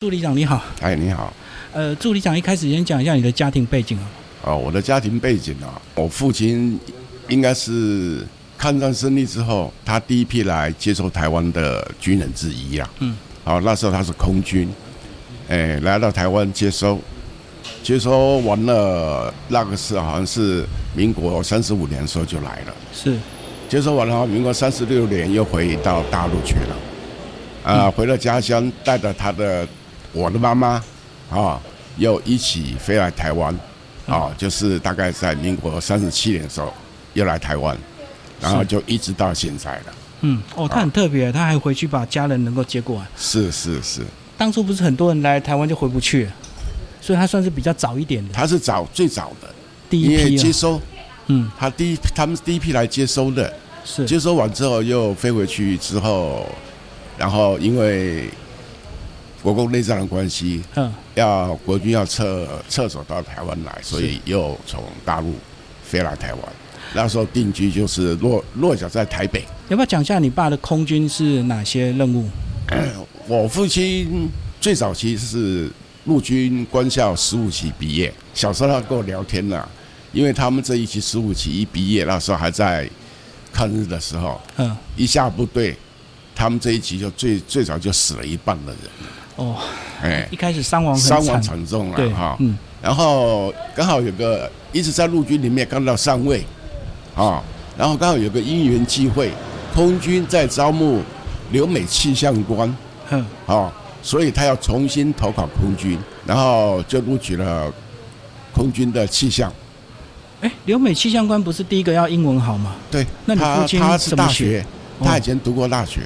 助理长你好，哎，你好，呃，助理长一开始先讲一下你的家庭背景啊。哦，我的家庭背景啊，我父亲应该是抗战胜利之后，他第一批来接收台湾的军人之一啊。嗯。好，那时候他是空军，哎，来到台湾接收，接收完了，那个是好像是民国三十五年的时候就来了。是。接收完了，民国三十六年又回到大陆去了，啊，回了家乡，带着他的。我的妈妈，啊，又一起飞来台湾，啊，就是大概在民国三十七年的时候，又来台湾，然后就一直到现在了。嗯，哦，他很特别，他还回去把家人能够接过来。是是是。当初不是很多人来台湾就回不去，所以他算是比较早一点的。他是早最早的第一批接收，嗯，他第一他们第一批来接收的，是接收完之后又飞回去之后，然后因为。国共内战的关系，嗯，要国军要撤撤走到台湾来，所以又从大陆飞来台湾。那时候定居就是落落脚在台北。要不要讲一下你爸的空军是哪些任务？我父亲最早期是陆军官校十五期毕业。小时候他跟我聊天呢，因为他们这一期十五期一毕业，那时候还在抗日的时候，嗯，一下部队，他们这一期就最最早就死了一半的人。哦，哎，一开始伤亡伤亡惨。重了哈，嗯，然后刚好有个一直在陆军里面刚到上尉，啊，然后刚好有个因缘机会，空军在招募留美气象官，哼，啊，所以他要重新投考空军，然后就录取了空军的气象。哎，留美气象官不是第一个要英文好吗？对，那你父亲他是大学，他以前读过大学。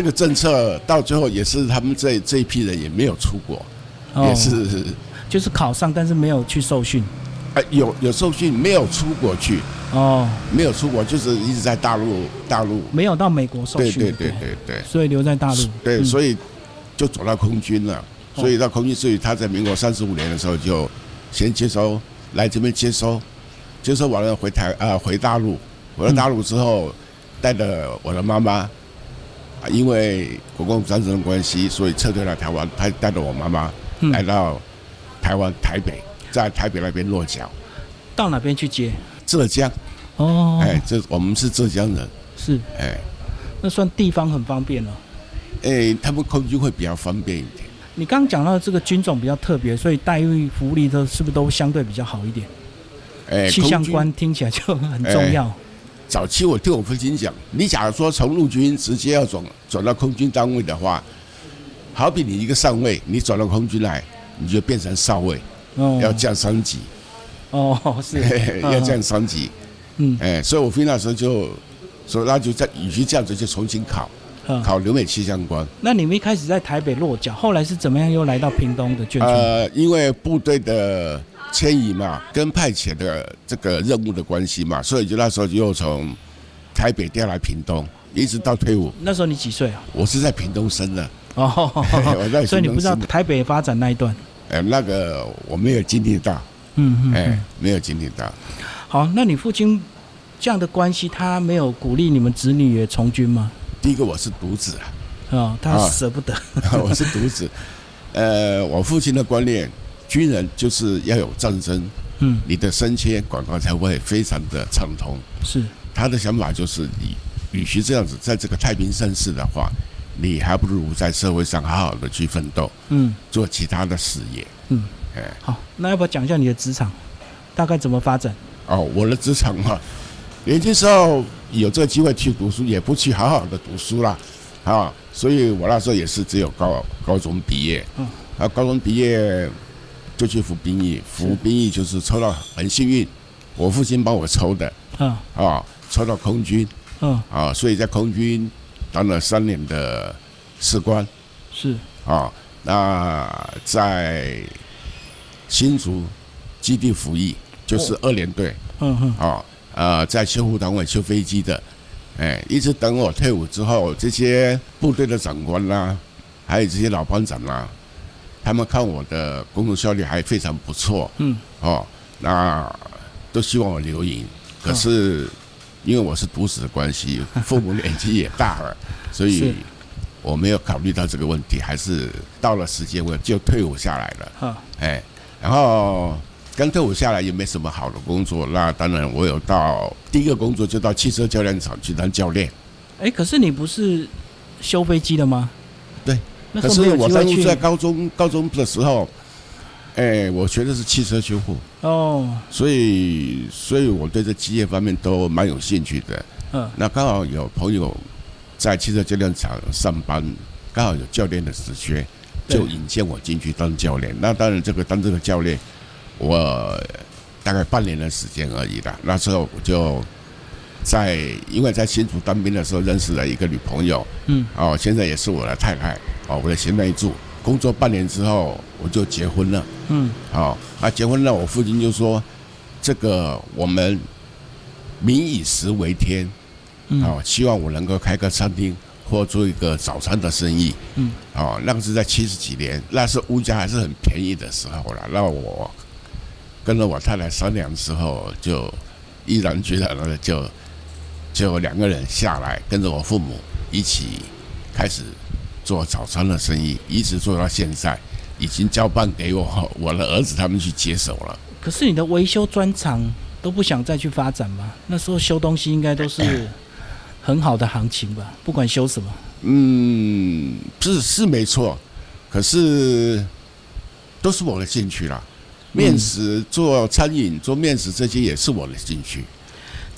这个政策到最后也是他们这这一批人也没有出国，也是就是考上，但是没有去受训。哎，有有受训，没有出国去。哦，没有出国，就是一直在大陆大陆。没有到美国受训。对对对对对。所以留在大陆。对，所以就走到空军了。所以到空军，所以他在民国三十五年的时候就先接收来这边接收，接收完了回台啊回大陆，回了大陆之后带着我的妈妈。啊，因为国共战争的关系，所以撤退到台湾。他带着我妈妈来到台湾台北，在台北那边落脚。到哪边去接？浙江。哦。哎，这我们是浙江人。是。哎，那算地方很方便了。哎，他们空军会比较方便一点。你刚刚讲到这个军种比较特别，所以待遇福利都是不是都相对比较好一点？哎，气象官听起来就很重要。早期我听我父亲讲，你假如说从陆军直接要转转到空军单位的话，好比你一个上尉，你转到空军来，你就变成少尉，要降三级。哦，是要降三级。嗯，哎，所以我父亲那时候就说，那就在与其这样子，就重新考，考留美气象官。那你们一开始在台北落脚，后来是怎么样又来到屏东的眷村？呃，因为部队的。迁移嘛，跟派遣的这个任务的关系嘛，所以就那时候就又从台北调来屏东，一直到退伍。那时候你几岁啊？我是在屏东生的。哦，我在所以你不知道台北发展那一段？哎，那个我没有经历到。嗯嗯。哎，没有经历到。好，那你父亲这样的关系，他没有鼓励你们子女也从军吗？第一个，我是独子啊。哦，他舍不得。我是独子。呃，我父亲的观念。军人就是要有战争，嗯，你的升迁广告才会非常的畅通。是。他的想法就是，你与其这样子在这个太平盛世的话，你还不如在社会上好好的去奋斗，嗯，做其他的事业，嗯，哎，好，那要不要讲一下你的职场？大概怎么发展？哦，我的职场嘛，年轻时候有这个机会去读书，也不去好好的读书啦，啊，所以我那时候也是只有高高中毕业，嗯，啊，高中毕业。就去服兵役，服兵役就是抽到很幸运，我父亲帮我抽的，嗯，啊，抽到空军，嗯，啊，所以在空军当了三年的士官，是，啊，那在新竹基地服役，就是二连队，嗯嗯，啊，呃，在修护单位修飞机的，哎，一直等我退伍之后，这些部队的长官啦，还有这些老班长啦。他们看我的工作效率还非常不错，嗯，哦，那都希望我留营，可是因为我是独子的关系，父母年纪也大了，所以我没有考虑到这个问题，还是到了时间我就退伍下来了。哈，哎，然后刚退伍下来也没什么好的工作，那当然我有到第一个工作就到汽车教练厂去当教练。哎，可是你不是修飞机的吗？对，可是我当初在高中高中的时候，哎，我学的是汽车修复哦，所以所以我对这机械方面都蛮有兴趣的。嗯，那刚好有朋友。在汽车教练厂上班，刚好有教练的职缺，就引荐我进去当教练。那当然，这个当这个教练，我大概半年的时间而已啦。那时候我就在，因为在新竹当兵的时候认识了一个女朋友，嗯，哦，现在也是我的太太，哦，我的贤内助。工作半年之后，我就结婚了，嗯，好，那结婚了，我父亲就说，这个我们民以食为天。嗯哦，希望我能够开个餐厅或做一个早餐的生意。嗯，哦，那个是在七十几年，那是物价还是很便宜的时候了。那我跟着我太太商量之后，就毅然决然的就就两个人下来，跟着我父母一起开始做早餐的生意，一直做到现在，已经交办给我我的儿子他们去接手了。可是你的维修专长都不想再去发展吗？那时候修东西应该都是。很好的行情吧，不管修什么。嗯，是是没错，可是都是我的兴趣啦。面食、做餐饮、做面食这些也是我的兴趣。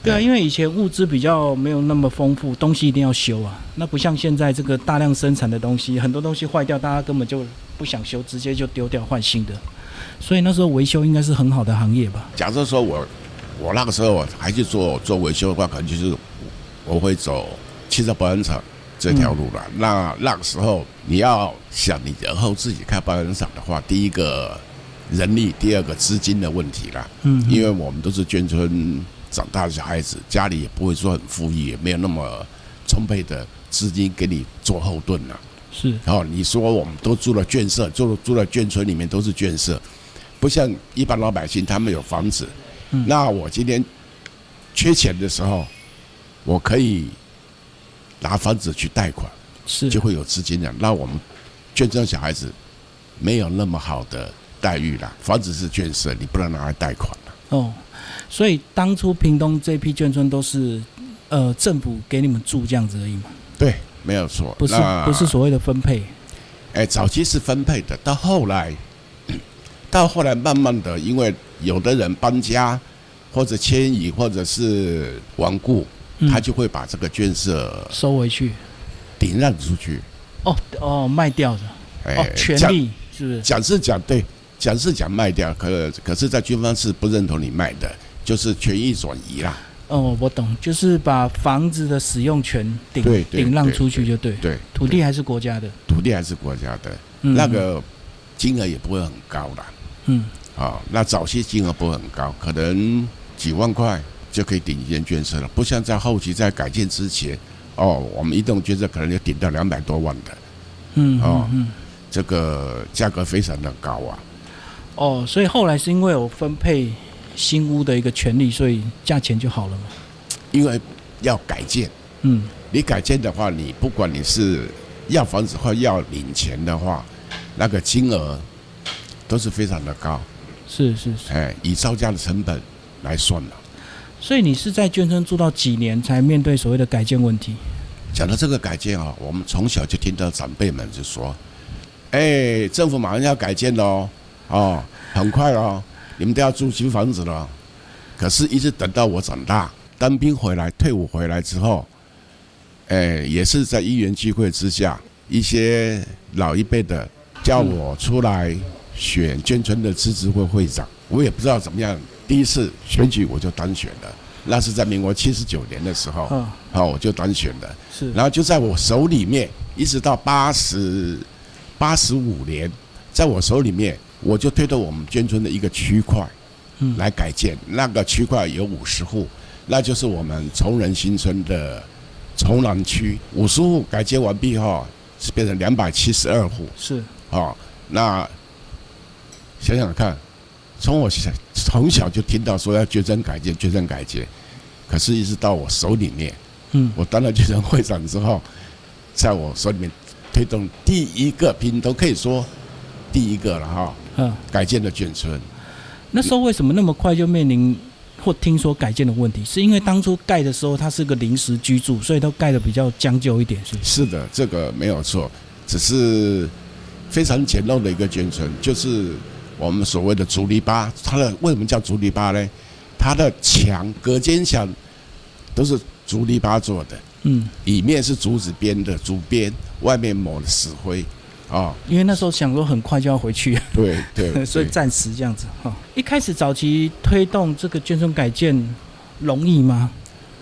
对啊，因为以前物资比较没有那么丰富，东西一定要修啊。那不像现在这个大量生产的东西，很多东西坏掉，大家根本就不想修，直接就丢掉换新的。所以那时候维修应该是很好的行业吧？假设说我我那个时候还去做做维修的话，可能就是。我会走汽车保养厂这条路了。那那个时候，你要想你以后自己开保养厂的话，第一个人力，第二个资金的问题了。嗯，因为我们都是眷村长大的小孩子，家里也不会说很富裕，也没有那么充沛的资金给你做后盾了。是。然后你说我们都住了眷舍，住住了眷村里面都是眷舍，不像一般老百姓他们有房子。嗯。那我今天缺钱的时候。我可以拿房子去贷款，是就会有资金了。那我们眷村小孩子没有那么好的待遇了，房子是眷舍，你不能拿来贷款了。哦，所以当初屏东这批眷村都是呃政府给你们住这样子而已嘛？对，没有错，不是不是所谓的分配。哎，早期是分配的，到后来 到后来慢慢的，因为有的人搬家或者迁移或者是亡故。他就会把这个眷舍收回去，顶让出去。哦哦，卖掉的。哦，权利是不是？讲是讲对，讲是讲卖掉，可可是，在军方是不认同你卖的，就是权益转移啦。哦，我懂，就是把房子的使用权顶顶让出去就对。对，土地还是国家的。土地还是国家的，那个金额也不会很高啦。嗯。啊，那早期金额不会很高，可能几万块。就可以顶一间捐舍了，不像在后期在改建之前，哦，我们一栋捐舍可能就顶到两百多万的，嗯，哦，嗯这个价格非常的高啊。哦，所以后来是因为我分配新屋的一个权利，所以价钱就好了嘛。因为要改建，嗯，你改建的话，你不管你是要房子或要领钱的话，那个金额都是非常的高。是是是，哎，以造价的成本来算了。所以你是在眷村住到几年才面对所谓的改建问题？讲到这个改建啊，我们从小就听到长辈们就说：“哎，政府马上要改建喽，哦，很快了，你们都要住新房子了。”可是，一直等到我长大，当兵回来、退伍回来之后，哎，也是在因缘聚会之下，一些老一辈的叫我出来选眷村的自治会会长，我也不知道怎么样。第一次选举我就当选了，那是在民国七十九年的时候，好我就当选了。是，然后就在我手里面，一直到八十八十五年，在我手里面，我就推动我们捐村的一个区块，嗯，来改建。那个区块有五十户，那就是我们崇仁新村的崇南区。五十户改建完毕后，是变成两百七十二户。是，啊，那想想看。从我小从小就听到说要捐赠改建，捐赠改建，可是一直到我手里面，嗯，我当了捐赠会长之后，在我手里面推动第一个屏东可以说第一个了哈，嗯，改建的眷村。那时候为什么那么快就面临或听说改建的问题？是因为当初盖的时候它是个临时居住，所以都盖的比较将就一点，是是的，这个没有错，只是非常简陋的一个眷村，就是我们所谓的竹篱笆。它的为什么叫竹篱笆呢？它的墙隔间墙都是竹篱笆做的。嗯，里面是竹子编的竹编，外面抹了石灰，啊，因为那时候想说很快就要回去，对 对，所以暂时这样子哈。一开始早期推动这个眷村改建容易吗？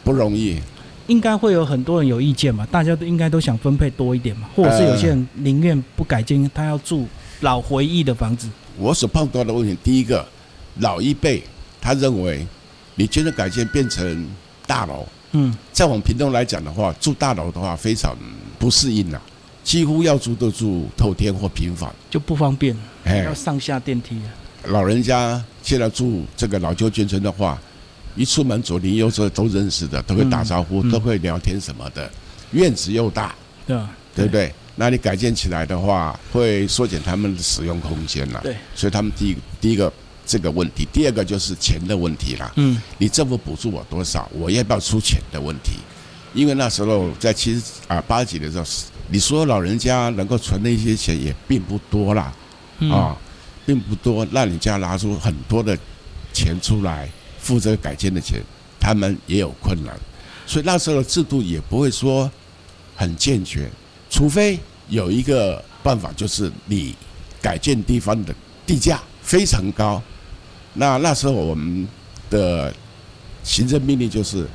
不容易，应该会有很多人有意见嘛，大家都应该都想分配多一点嘛，或者是有些人宁愿不改建，他要住老回忆的房子。我所碰到的问题，第一个，老一辈他认为你眷村改建变成大楼。嗯，在我们屏东来讲的话，住大楼的话非常不适应啊，几乎要住都住透天或平房，就不方便，哎，要上下电梯。啊老人家现在住这个老旧眷村的话，一出门左邻右舍都认识的，都会打招呼，都会聊天什么的，院子又大，对对不对？那你改建起来的话，会缩减他们的使用空间了。对，所以他们第一第一个。这个问题，第二个就是钱的问题啦。嗯，你政府补助我多少，我要不要出钱的问题？因为那时候在七十啊八几的时候，你说老人家能够存的一些钱也并不多啦，啊，并不多，让你家拿出很多的钱出来付这个改建的钱，他们也有困难，所以那时候的制度也不会说很健全，除非有一个办法，就是你改建地方的地价非常高。那那时候我们的行政命令就是，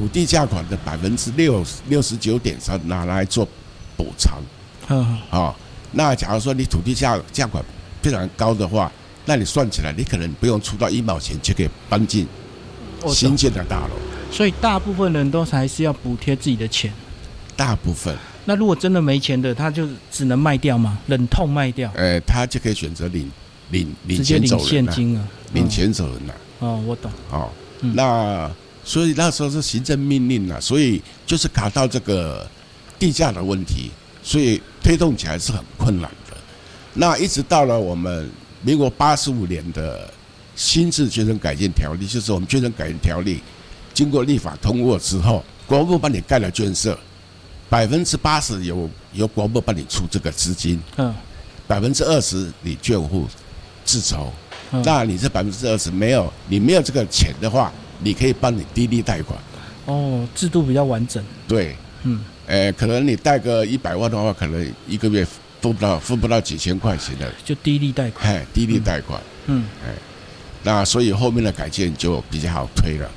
土地价款的百分之六六十九点三拿来做补偿。嗯。啊，那假如说你土地价价款非常高的话，那你算起来，你可能不用出到一毛钱就可以搬进新建的大楼。所以大部分人都还是要补贴自己的钱。大部分。那如果真的没钱的，他就只能卖掉吗？忍痛卖掉？呃，他就可以选择领。领领钱走人啊！领钱走人呐！哦，我懂。哦，那所以那时候是行政命令了，所以就是卡到这个地价的问题，所以推动起来是很困难的。那一直到了我们民国八十五年的新制捐赠改建条例，就是我们捐赠改建条例经过立法通过之后，国防部帮你盖了捐舍，百分之八十由由国防部帮你出这个资金，嗯，百分之二十你眷户。自筹，那你这百分之二十没有，你没有这个钱的话，你可以帮你低利贷款。哦，制度比较完整。对，嗯，诶，可能你贷个一百万的话，可能一个月付不到，付不到几千块钱的。就低利贷款。哎，低利贷款。嗯，哎，那所以后面的改建就比较好推了。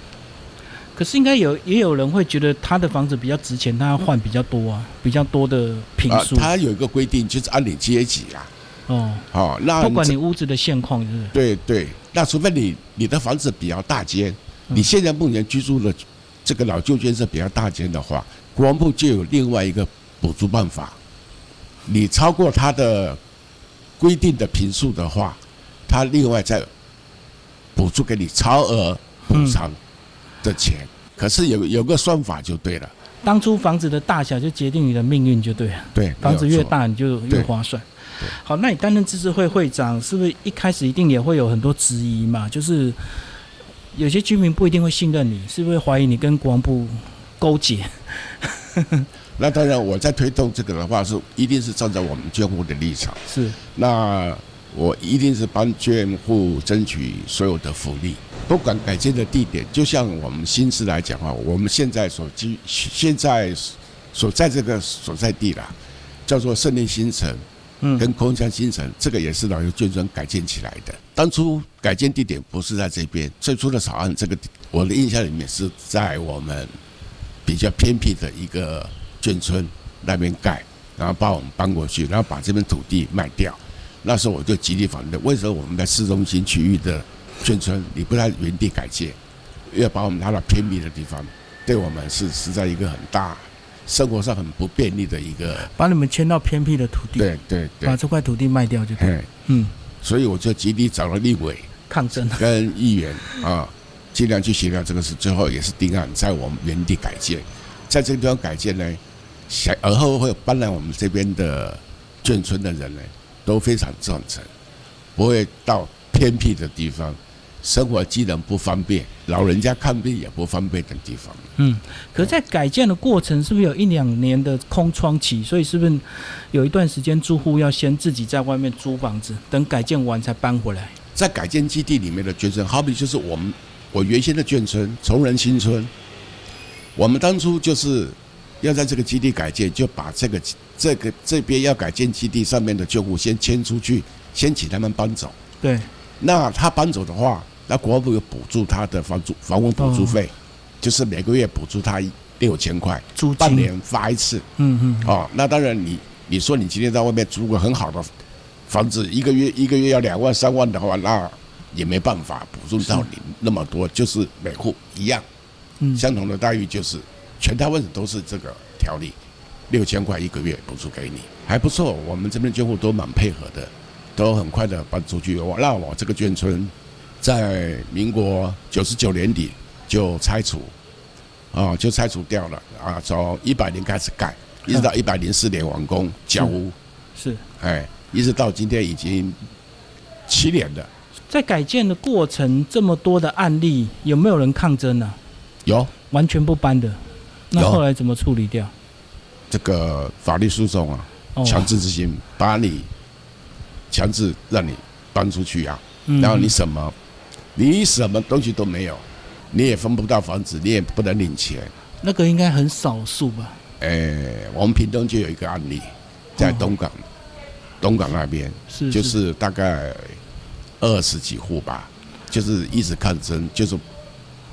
可是应该有也有人会觉得他的房子比较值钱，他要换比较多啊，比较多的平数。他有一个规定，就是按你阶级啊。哦，好，那不管你屋子的现况是。对对，那除非你你的房子比较大间，你现在目前居住的这个老旧建设比较大间的话，国防部就有另外一个补助办法。你超过它的规定的平数的话，它另外再补助给你超额补偿的钱。可是有有个算法就对了，当初房子的大小就决定你的命运就对了。对，房子越大你就越划算。好，那你担任自治会会长，是不是一开始一定也会有很多质疑嘛？就是有些居民不一定会信任你，是不是怀疑你跟国防部勾结？那当然，我在推动这个的话，是一定是站在我们捐户的立场。是，那我一定是帮捐户争取所有的福利，不管改建的地点。就像我们新市来讲啊，我们现在所居现在所在这个所在地啦，叫做胜利新城。跟空江新城，这个也是老旧眷村改建起来的。当初改建地点不是在这边，最初的草案，这个我的印象里面是在我们比较偏僻的一个眷村那边盖，然后把我们搬过去，然后把这片土地卖掉。那时候我就极力反对，为什么我们在市中心区域的眷村，你不在原地改建，要把我们拉到偏僻的地方，对我们是实在一个很大。生活上很不便利的一个，把你们迁到偏僻的土地，对对对，把这块土地卖掉就对。嗯，所以我就极力找了立委抗争，跟议员啊，尽量去协调这个事，最后也是定案在我们原地改建，在这个地方改建呢，想而后会搬来我们这边的眷村的人呢，都非常赞成，不会到偏僻的地方。生活机能不方便，老人家看病也不方便的地方。嗯，可在改建的过程是不是有一两年的空窗期？所以是不是有一段时间住户要先自己在外面租房子，等改建完才搬回来？在改建基地里面的眷村，好比就是我们我原先的眷村崇仁新村，我们当初就是要在这个基地改建，就把这个这个这边要改建基地上面的旧户先迁出去，先请他们搬走。对，那他搬走的话。那国防部有补助他的房租房屋补助费，就是每个月补助他六千块，租半年发一次。嗯嗯。哦，那当然，你你说你今天在外面租个很好的房子，一个月一个月要两万三万的话，那也没办法补助到你那么多，就是每户一样，相同的待遇，就是全台湾都是这个条例，六千块一个月补助给你，还不错。我们这边眷户都蛮配合的，都很快的搬出去。我让我这个眷村。在民国九十九年底就拆除，啊，就拆除掉了啊。从一百年开始盖，一直到一百零四年完工交屋，是，哎，一直到今天已经七年了。在改建的过程，这么多的案例，有没有人抗争呢？有，完全不搬的。那后来怎么处理掉？这个法律诉讼啊，强制执行，把你强制让你搬出去啊，然后你什么？你什么东西都没有，你也分不到房子，你也不能领钱。那个应该很少数吧？诶，我们屏东就有一个案例，在东港，东港那边，是就是大概二十几户吧，就是一直抗争，就是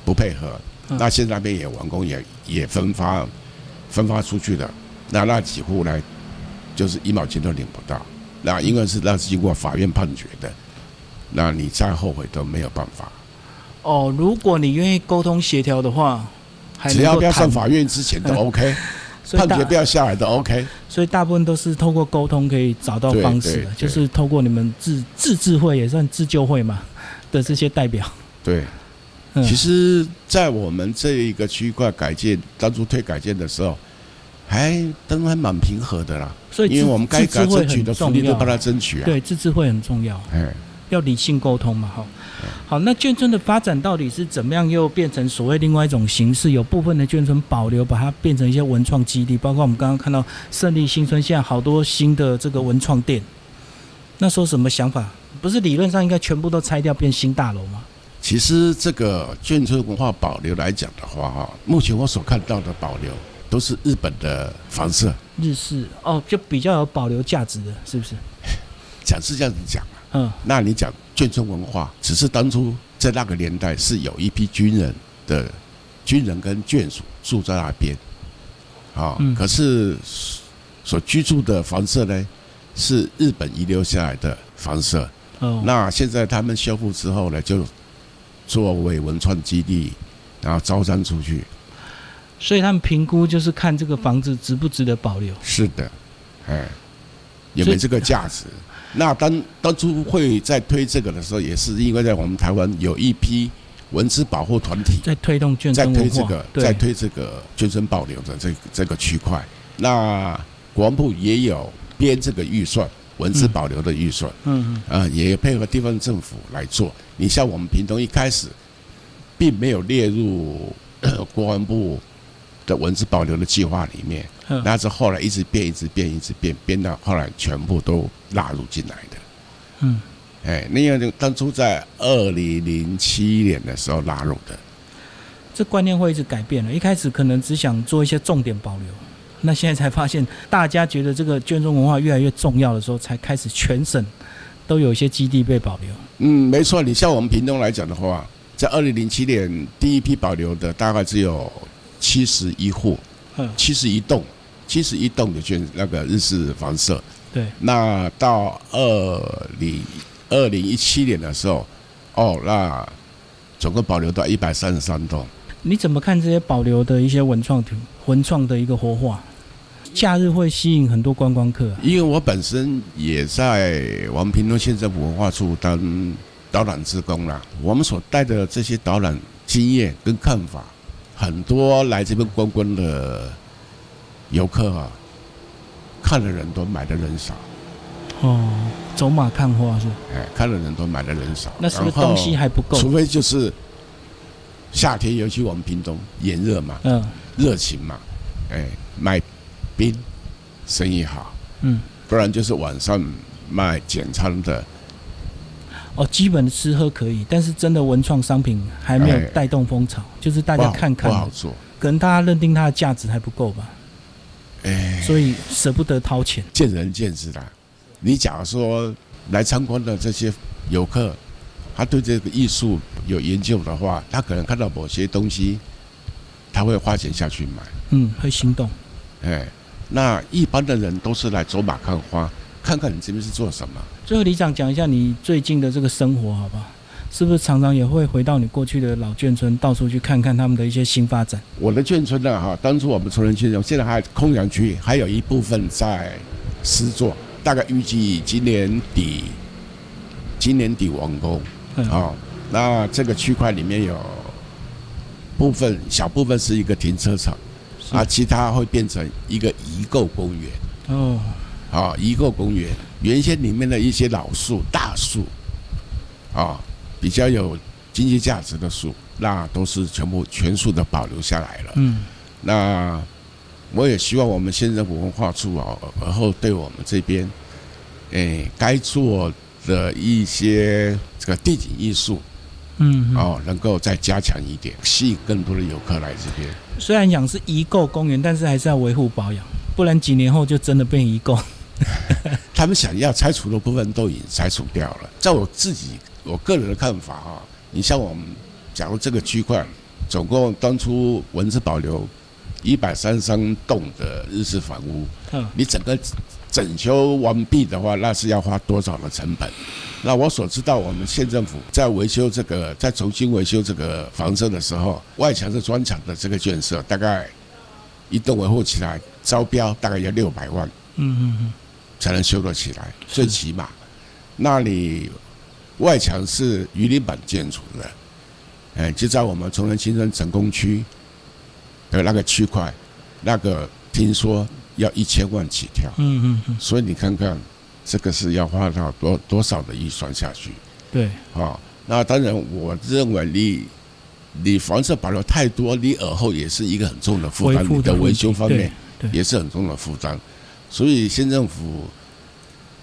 不配合。那现在那边也完工，也也分发分发出去了。那那几户呢，就是一毛钱都领不到。那因为是那是经过法院判决的。那你再后悔都没有办法。哦，如果你愿意沟通协调的话，只要不要上法院之前都 OK，判决不要下来都 OK。所以大部分都是透过沟通可以找到方式，就是透过你们自自治会也算自救会嘛 的这些代表。对，其实，在我们这一个区块改建当初推改建的时候，还都还蛮平和的啦。所以，因为我们该该争取的福利都帮他争取啊。对，自治会很重要。哎。要理性沟通嘛，哈，好，那眷村的发展到底是怎么样？又变成所谓另外一种形式？有部分的眷村保留，把它变成一些文创基地，包括我们刚刚看到胜利新村，现在好多新的这个文创店。那时候什么想法？不是理论上应该全部都拆掉变新大楼吗？其实这个眷村文化保留来讲的话，哈，目前我所看到的保留都是日本的房舍，日式哦，就比较有保留价值的，是不是？讲是这样子讲。嗯，那你讲眷村文化，只是当初在那个年代是有一批军人的军人跟眷属住在那边，啊，可是所居住的房舍呢，是日本遗留下来的房舍。哦，那现在他们修复之后呢，就作为文创基地，然后招商出去。所以他们评估就是看这个房子值不值得保留。是的，哎，有没有这个价值？那当当初会在推这个的时候，也是因为在我们台湾有一批文字保护团体在推动在推这个，在推这个捐赠保留的这这个区块。那国防部也有编这个预算，文字保留的预算，嗯嗯，啊，也配合地方政府来做。你像我们屏东一开始并没有列入国防部的文字保留的计划里面。那是后来一直变，一直变，一直变，变到后来全部都纳入进来的。嗯，哎，那样就当初在二零零七年的时候纳入的。这观念会一直改变了。一开始可能只想做一些重点保留，那现在才发现，大家觉得这个卷宗文化越来越重要的时候，才开始全省都有一些基地被保留。嗯，没错。你像我们屏东来讲的话，在二零零七年第一批保留的大概只有七十一户，七十一栋。七十一栋的建那个日式房舍，对，那到二零二零一七年的时候，哦，那总共保留到一百三十三栋。你怎么看这些保留的一些文创图、文创的一个活化？假日会吸引很多观光客。因为我本身也在我们屏东县政府文化处当导览职工啦，我们所带的这些导览经验跟看法，很多来这边观光的。游客啊，看的人多，买的人少。哦，走马看花是？哎，看的人多，买的人少。那是不是东西还不够？除非就是夏天，尤其我们屏东炎热嘛，嗯，热情嘛，哎，卖冰生意好，嗯，不然就是晚上卖简餐的。哦，基本的吃喝可以，但是真的文创商品还没有带动风潮，就是大家看看，不好做，可能大家认定它的价值还不够吧，哎，所以舍不得掏钱，见仁见智啦。你假如说来参观的这些游客，他对这个艺术有研究的话，他可能看到某些东西，他会花钱下去买，嗯，会心动，哎，那一般的人都是来走马看花。看看你这边是做什么。最后，李长讲一下你最近的这个生活，好不好？是不是常常也会回到你过去的老眷村，到处去看看他们的一些新发展？我的眷村呢，哈，当初我们崇仁眷村，现在还空养区，还有一部分在施作，大概预计今年底，今年底完工。哦，那这个区块里面有部分小部分是一个停车场，啊，其他会变成一个遗构公园。哦。啊，一个公园原先里面的一些老树、大树，啊，比较有经济价值的树，那都是全部全数的保留下来了。嗯，那我也希望我们县政府文化处啊，而后对我们这边，诶，该做的一些这个地景艺术，嗯，哦，能够再加强一点，吸引更多的游客来这边。虽然讲是遗构公园，但是还是要维护保养，不然几年后就真的变遗构。他们想要拆除的部分都已经拆除掉了。在我自己我个人的看法啊，你像我们，假如这个区块总共当初文字保留一百三十三栋的日式房屋，嗯，你整个整修完毕的话，那是要花多少的成本？那我所知道，我们县政府在维修这个，在重新维修这个房舍的时候，外墙是砖墙的这个建设，大概一栋维护起来招标大概要六百万。嗯嗯嗯。才能修得起来，最起码，那里外墙是鱼鳞板建筑的，哎，就在我们崇仁新村成功区的那个区块，那个听说要一千万起跳，嗯嗯嗯，所以你看看，这个是要花到多多少的预算下去？对，啊，那当然，我认为你你房子保留太多，你耳后也是一个很重的负担，你的维修方面也是很重的负担。所以县政府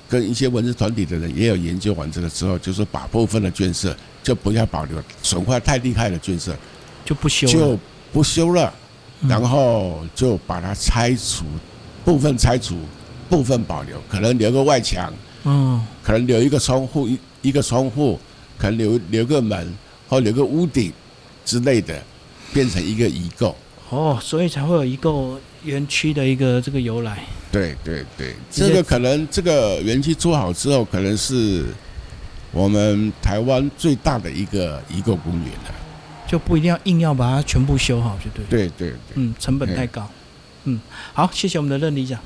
跟一些文字团体的人也有研究完这个之后，就是把部分的建设就不要保留，损坏太厉害的建设就不修，就不修了，然后就把它拆除，部分拆除，部分保留，可能留个外墙，嗯，可能留一个窗户一一个窗户，可能留留个门或留个屋顶之类的，变成一个遗构。哦，所以才会有一个园区的一个这个由来。对对对，这个可能这个园区做好之后，可能是我们台湾最大的一个一个公园了。就不一定要硬要把它全部修好，就对。对对对。嗯，成本太高。嗯，好，谢谢我们的任理长。